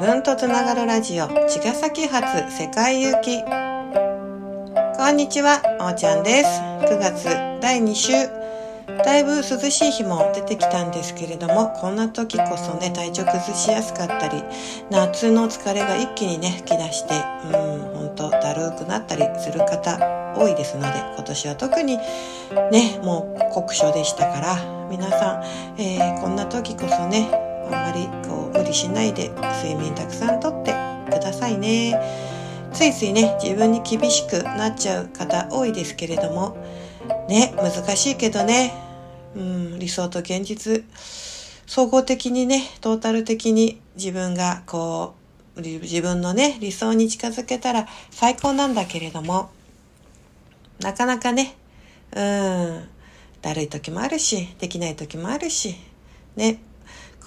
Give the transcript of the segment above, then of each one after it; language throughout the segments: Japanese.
分とつながるラジオ茅ヶ崎発世界行き。こんにちはおーちゃんです。9月第2週。だいぶ涼しい日も出てきたんですけれどもこんな時こそね体調崩しやすかったり夏の疲れが一気にね吹き出してうんほんとだるくなったりする方多いですので今年は特にねもう酷暑でしたから皆さん、えー、こんな時こそねあんまりこう無理しないで睡眠たくさんとってくださいね。ついついね自分に厳しくなっちゃう方多いですけれども。ね難しいけどね、うん、理想と現実。総合的にねトータル的に自分がこう自分のね理想に近づけたら最高なんだけれども。なかなかねうん。だるい時もあるしできない時もあるし。ね。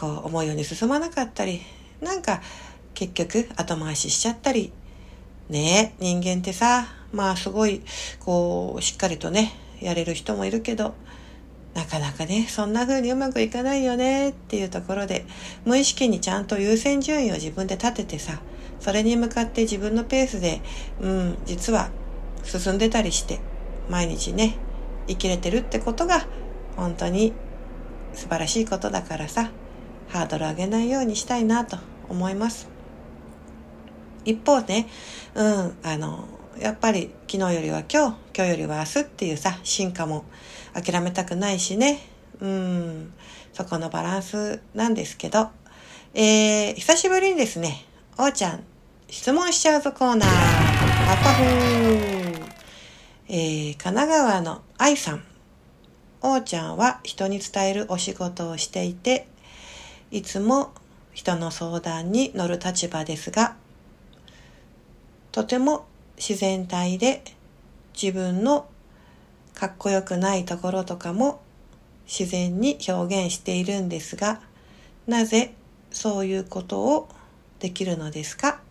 こう思うように進まなかったりなんか結局後回ししちゃったり。ね人間ってさまあすごいこうしっかりとねやれる人もいるけどなかなかねそんな風にうまくいかないよねっていうところで無意識にちゃんと優先順位を自分で立ててさそれに向かって自分のペースでうん実は進んでたりして毎日ね生きれてるってことが本当に素晴らしいことだからさ。ハードル上げないようにしたいなと思います。一方ね、うん、あの、やっぱり昨日よりは今日、今日よりは明日っていうさ、進化も諦めたくないしね、うん、そこのバランスなんですけど、えー、久しぶりにですね、おーちゃん、質問しちゃうぞコーナー、パパフーえー、神奈川の愛さん。おーちゃんは人に伝えるお仕事をしていて、いつも人の相談に乗る立場ですが、とても自然体で自分のかっこよくないところとかも自然に表現しているんですが、なぜそういうことをできるのですか？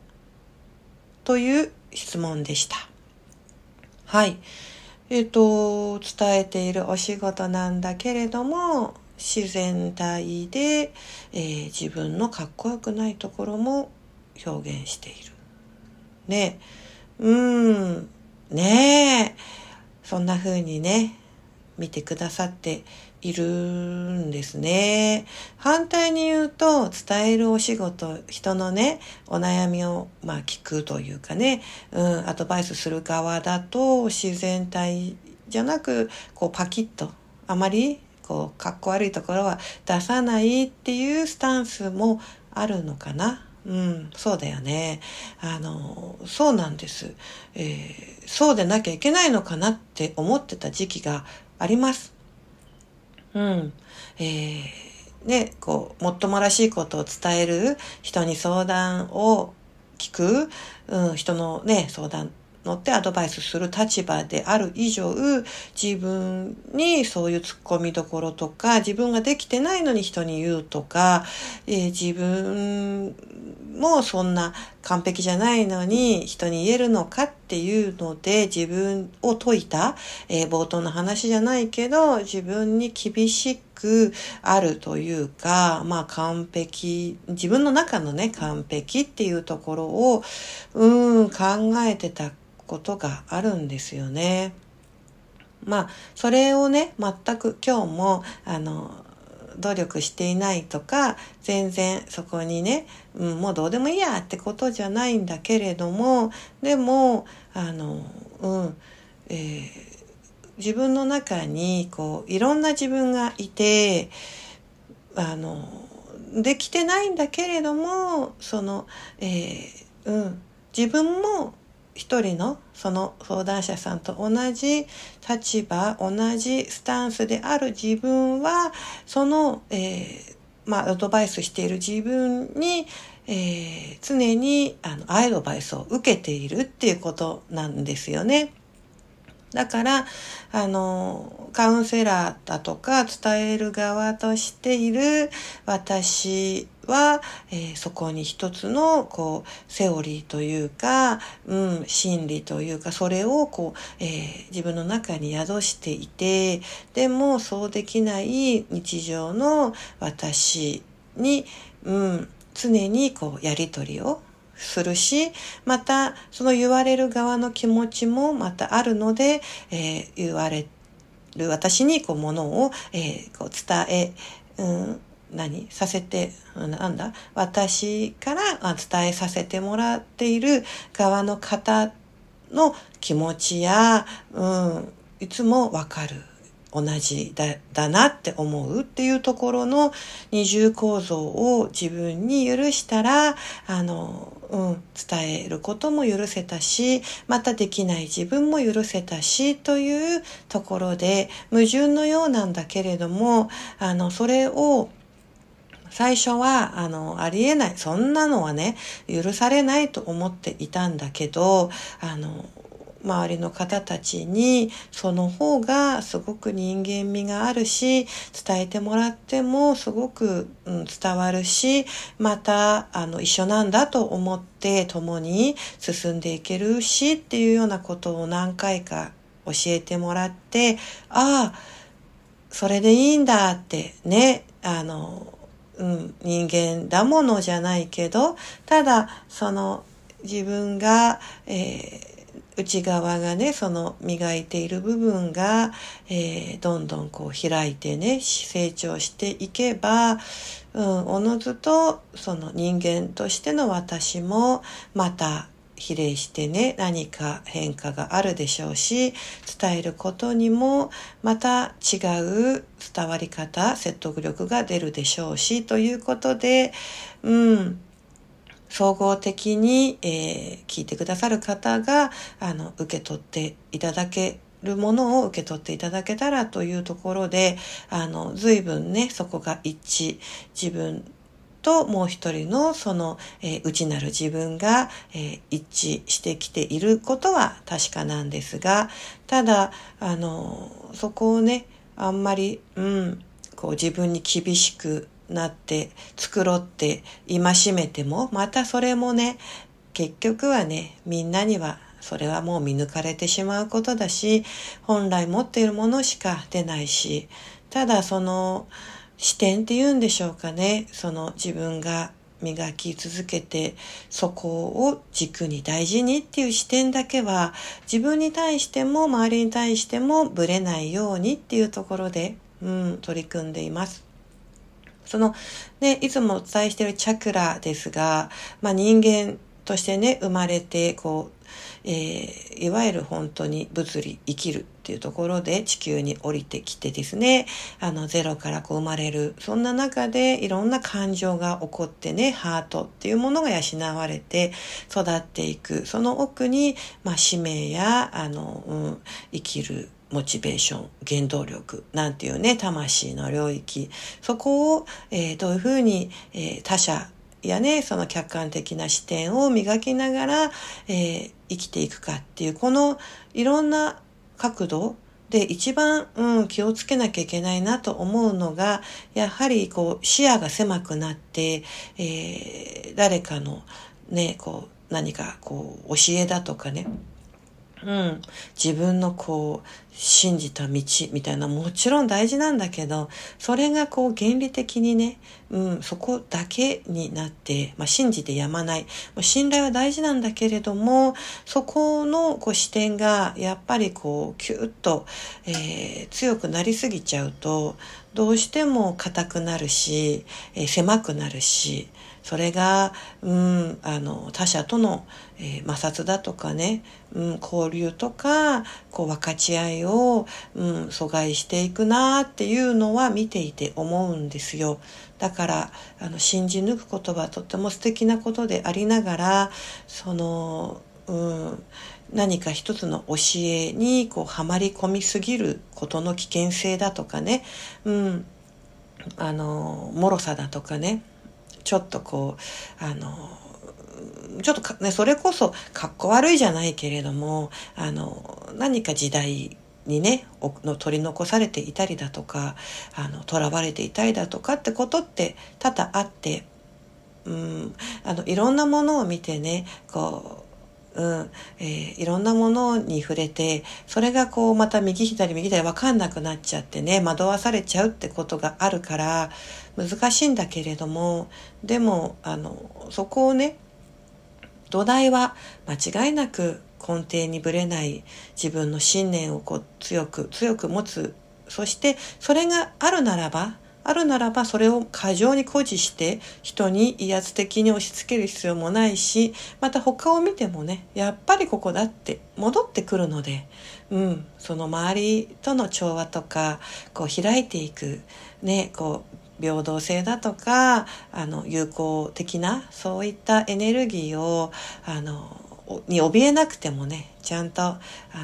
という質問でした。はい。えっ、ー、と、伝えているお仕事なんだけれども、自然体で、えー、自分のかっこよくないところも表現している。ね。うん、ね。え、そんな風にね、見てくださっているんですね。反対に言うと、伝えるお仕事、人のね、お悩みを、まあ聞くというかね、うん、アドバイスする側だと、自然体じゃなく、こうパキッと、あまりこう、かっこ悪いところは出さないっていうスタンスもあるのかな。うん、そうだよね。あの、そうなんです。えー、そうでなきゃいけないのかなって思ってた時期があります。うん。えー、ね、こう、もっともらしいことを伝える、人に相談を聞く、うん、人のね、相談乗ってアドバイスする立場である以上、自分にそういう突っ込みどころとか、自分ができてないのに人に言うとか、えー、自分もそんな完璧じゃないのに人に言えるのかっていうので自分を解いた、えー、冒頭の話じゃないけど、自分に厳しくあるというか、まあ完璧、自分の中のね、完璧っていうところを、うん、考えてたことがあるんですよね。まあ、それをね、全く今日も、あの、努力していないとか、全然そこにね、うん、もうどうでもいいやってことじゃないんだけれども、でも、あの、うん、えー、自分の中に、こう、いろんな自分がいて、あの、できてないんだけれども、その、えー、うん、自分も一人のその相談者さんと同じ立場、同じスタンスである自分は、その、えー、まあ、アドバイスしている自分に、えー、常にあのアドバイスを受けているっていうことなんですよね。だから、あの、カウンセラーだとか伝える側としている私は、えー、そこに一つの、こう、セオリーというか、うん、心理というか、それを、こう、えー、自分の中に宿していて、でも、そうできない日常の私に、うん、常にこうやり取りをするし、またその言われる側の気持ちもまたあるので、えー、言われる私にこうものを、えー、こう伝え、うん、何させて、なんだ私から伝えさせてもらっている側の方の気持ちや、うん、いつもわかる。同じだだなって思うっていうところの二重構造を自分に許したら、あの、うん、伝えることも許せたし、またできない自分も許せたし、というところで、矛盾のようなんだけれども、あの、それを、最初は、あの、ありえない。そんなのはね、許されないと思っていたんだけど、あの、周りの方たちにその方がすごく人間味があるし伝えてもらってもすごく、うん、伝わるしまたあの一緒なんだと思って共に進んでいけるしっていうようなことを何回か教えてもらってああそれでいいんだってねあの、うん、人間だものじゃないけどただその自分が、えー内側がねその磨いている部分が、えー、どんどんこう開いてね成長していけば、うん、おのずとその人間としての私もまた比例してね何か変化があるでしょうし伝えることにもまた違う伝わり方説得力が出るでしょうしということでうん。総合的に、えー、聞いてくださる方が、あの、受け取っていただけるものを受け取っていただけたらというところで、あの、随分ね、そこが一致、自分ともう一人のその、えー、内なる自分が、えー、一致してきていることは確かなんですが、ただ、あの、そこをね、あんまり、うん、こう自分に厳しくなって繕って戒めてもまたそれもね結局はねみんなにはそれはもう見抜かれてしまうことだし本来持っているものしか出ないしただその視点っていうんでしょうかねその自分が磨き続けてそこを軸に大事にっていう視点だけは自分に対しても周りに対してもぶれないようにっていうところで、うん、取り組んでいます。その、ね、いつもお伝えしているチャクラですが、まあ、人間としてね、生まれて、こう、えー、いわゆる本当に物理生きるっていうところで地球に降りてきてですね、あのゼロからこう生まれる。そんな中でいろんな感情が起こってね、ハートっていうものが養われて育っていく。その奥に、まあ使命や、あの、うん、生きるモチベーション、原動力なんていうね、魂の領域、そこを、えー、どういうふうに、えー、他者やね、その客観的な視点を磨きながら、えー、生きていくかっていう、このいろんな角度で一番、うん、気をつけなきゃいけないなと思うのが、やはりこう視野が狭くなって、えー、誰かのね、こう何かこう教えだとかね、うん、自分のこう信じた道みたいなもちろん大事なんだけどそれがこう原理的にね、うん、そこだけになって、まあ、信じてやまない。信頼は大事なんだけれどもそこのこう視点がやっぱりこうキュッと、えー、強くなりすぎちゃうとどうしても硬くなるし、えー、狭くなるしそれが、うん、あの、他者との、えー、摩擦だとかね、うん、交流とか、こう、分かち合いを、うん、阻害していくなっていうのは見ていて思うんですよ。だから、あの、信じ抜くことはとっても素敵なことでありながら、その、うん、何か一つの教えにこうはまり込みすぎることの危険性だとかね、うん、あの、脆さだとかね、ちょっとこう、あの、ちょっとね、それこそかっこ悪いじゃないけれども、あの、何か時代にね、の取り残されていたりだとか、あの、囚われていたりだとかってことって多々あって、うん、あの、いろんなものを見てね、こううんえー、いろんなものに触れてそれがこうまた右左右左分かんなくなっちゃってね惑わされちゃうってことがあるから難しいんだけれどもでもあのそこをね土台は間違いなく根底にぶれない自分の信念をこう強く強く持つ。そしてそれがあるならばあるならばそれを過剰に誇示して人に威圧的に押し付ける必要もないしまた他を見てもねやっぱりここだって戻ってくるので、うん、その周りとの調和とかこう開いていくねこう平等性だとかあの友好的なそういったエネルギーをあのに怯えなくてもねちゃんとあ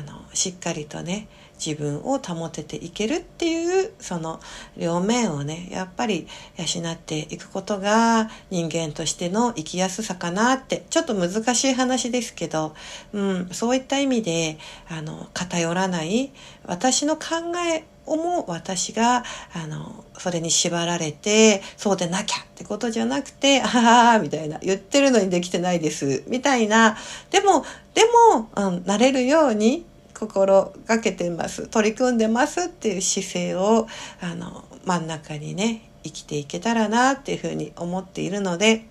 のしっかりとね自分を保てていけるっていうその両面をねやっぱり養っていくことが人間としての生きやすさかなってちょっと難しい話ですけど、うん、そういった意味であの偏らない私の考えをも私があのそれに縛られてそうでなきゃってことじゃなくてああみたいな言ってるのにできてないですみたいな。でもでも、うん、なれるように心がけてます取り組んでますっていう姿勢をあの真ん中にね生きていけたらなっていうふうに思っているので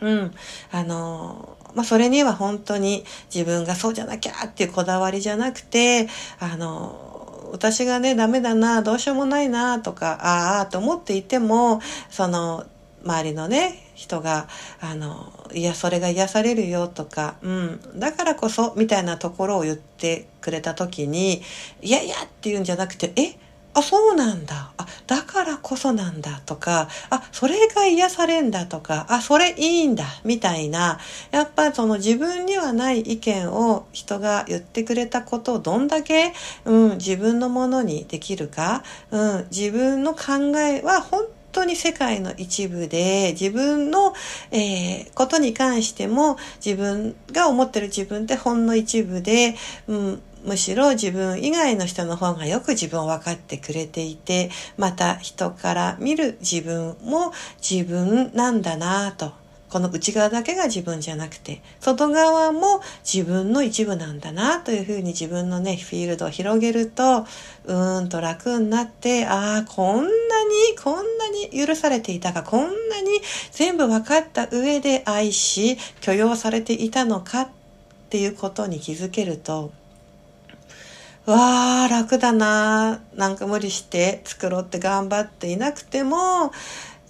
うんあのまあ、それには本当に自分がそうじゃなきゃっていうこだわりじゃなくてあの私がねダメだなどうしようもないなとかああと思っていてもその周りのね人があのいやそれが癒されるよとか、うん、だからこそみたいなところを言ってくれた時にいやいやっていうんじゃなくてえあ、そうなんだ。あ、だからこそなんだとか、あ、それが癒されんだとか、あ、それいいんだ、みたいな、やっぱその自分にはない意見を人が言ってくれたことをどんだけ、うん、自分のものにできるか、うん、自分の考えは本当当に世界の一部で自分の、えー、ことに関しても自分が思ってる自分ってほんの一部で、うん、むしろ自分以外の人の方がよく自分を分かってくれていてまた人から見る自分も自分なんだなとこの内側だけが自分じゃなくて、外側も自分の一部なんだなというふうに自分のね、フィールドを広げると、うーんと楽になって、ああ、こんなに、こんなに許されていたか、こんなに全部分かった上で愛し、許容されていたのかっていうことに気づけると、わあ、楽だな。なんか無理して作ろうって頑張っていなくても、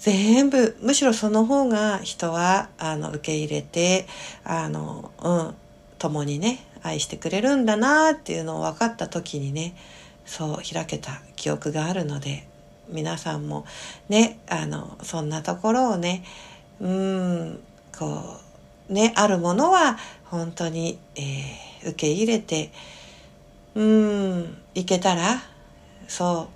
全部むしろその方が人はあの受け入れてあの、うん、共にね愛してくれるんだなっていうのを分かった時にねそう開けた記憶があるので皆さんもねあのそんなところをねうんこうねあるものは本当に、えー、受け入れてうんいけたらそ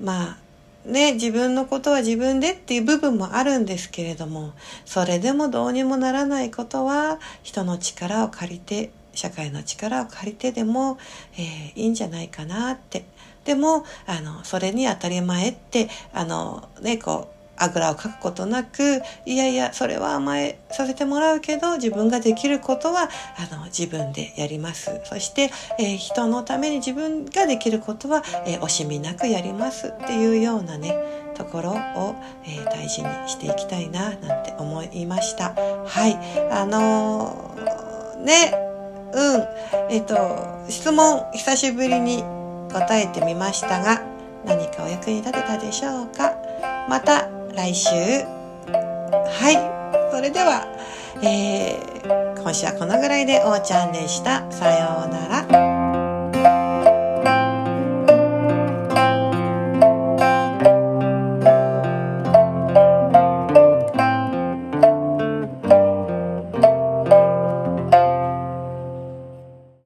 うまあね、自分のことは自分でっていう部分もあるんですけれども、それでもどうにもならないことは、人の力を借りて、社会の力を借りてでも、えー、いいんじゃないかなって。でも、あの、それに当たり前って、あの、ね、こう、あぐらをかくことなくいやいやそれは甘えさせてもらうけど自分ができることはあの自分でやります。そして、えー、人のために自分ができることは、えー、惜しみなくやります。っていうようなねところを、えー、大事にしていきたいななんて思いました。はい。あのー、ねうん。えっ、と質問久しぶりに答えてみましたが何かお役に立てたでしょうか？また来週。はい。それでは、えー、今週はこのぐらいでおーちゃんでした。さようなら。